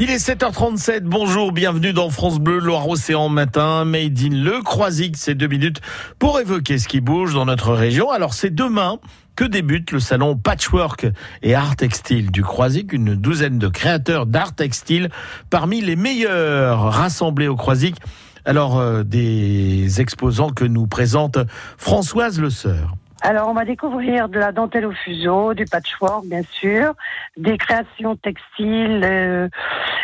Il est 7h37, bonjour, bienvenue dans France Bleu, Loire-Océan matin, Made in Le Croisic, c'est deux minutes pour évoquer ce qui bouge dans notre région. Alors c'est demain que débute le salon Patchwork et Art Textile du Croisic, une douzaine de créateurs d'art textile parmi les meilleurs rassemblés au Croisic. Alors euh, des exposants que nous présente Françoise Le Sœur. Alors, on va découvrir de la dentelle au fuseau, du patchwork, bien sûr, des créations textiles, euh,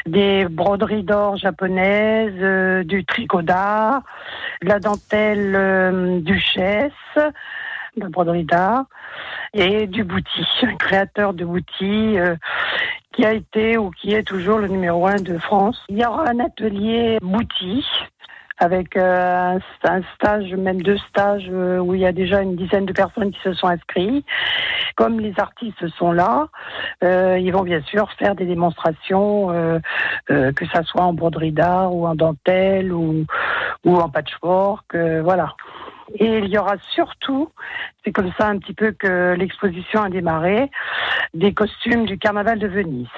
des broderies d'or japonaises, euh, du tricot d'art, de la dentelle euh, duchesse, de broderie d'art, et du bouti, un créateur de bouti qui a été ou qui est toujours le numéro un de France. Il y aura un atelier bouti avec euh, un stage, même deux stages euh, où il y a déjà une dizaine de personnes qui se sont inscrites. Comme les artistes sont là, euh, ils vont bien sûr faire des démonstrations, que ça soit en broderie d'art ou en dentelle ou, ou en patchwork, voilà. Et il y aura surtout, c'est comme ça un petit peu que l'exposition a démarré, des costumes du carnaval de Venise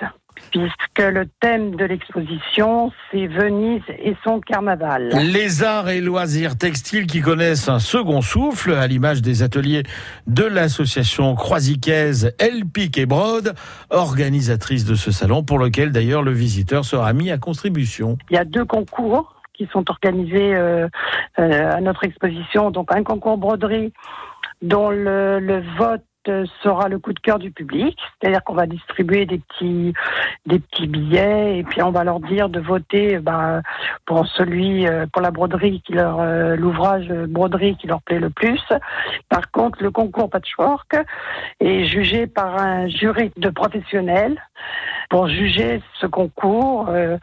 puisque le thème de l'exposition, c'est Venise et son carnaval. Les arts et loisirs textiles qui connaissent un second souffle, à l'image des ateliers de l'association croisicaise Elpic et Brode, organisatrice de ce salon, pour lequel d'ailleurs le visiteur sera mis à contribution. Il y a deux concours qui sont organisés euh, euh, à notre exposition, donc un concours broderie dont le, le vote sera le coup de cœur du public, c'est-à-dire qu'on va distribuer des petits des petits billets et puis on va leur dire de voter ben, pour celui euh, pour la broderie qui leur euh, l'ouvrage broderie qui leur plaît le plus. Par contre, le concours patchwork est jugé par un jury de professionnels pour juger ce concours euh,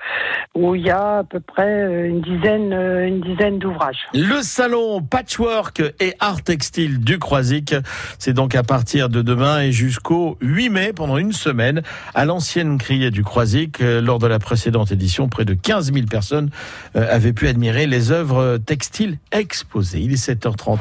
où il y a à peu près une dizaine une dizaine d'ouvrages. Le salon patchwork et art textile du Croisic, c'est donc à partir de demain et jusqu'au 8 mai pendant une semaine à l'ancienne criée du Croisic. Euh, lors de la précédente édition, près de 15 000 personnes euh, avaient pu admirer les œuvres textiles exposées. Il est 7h30.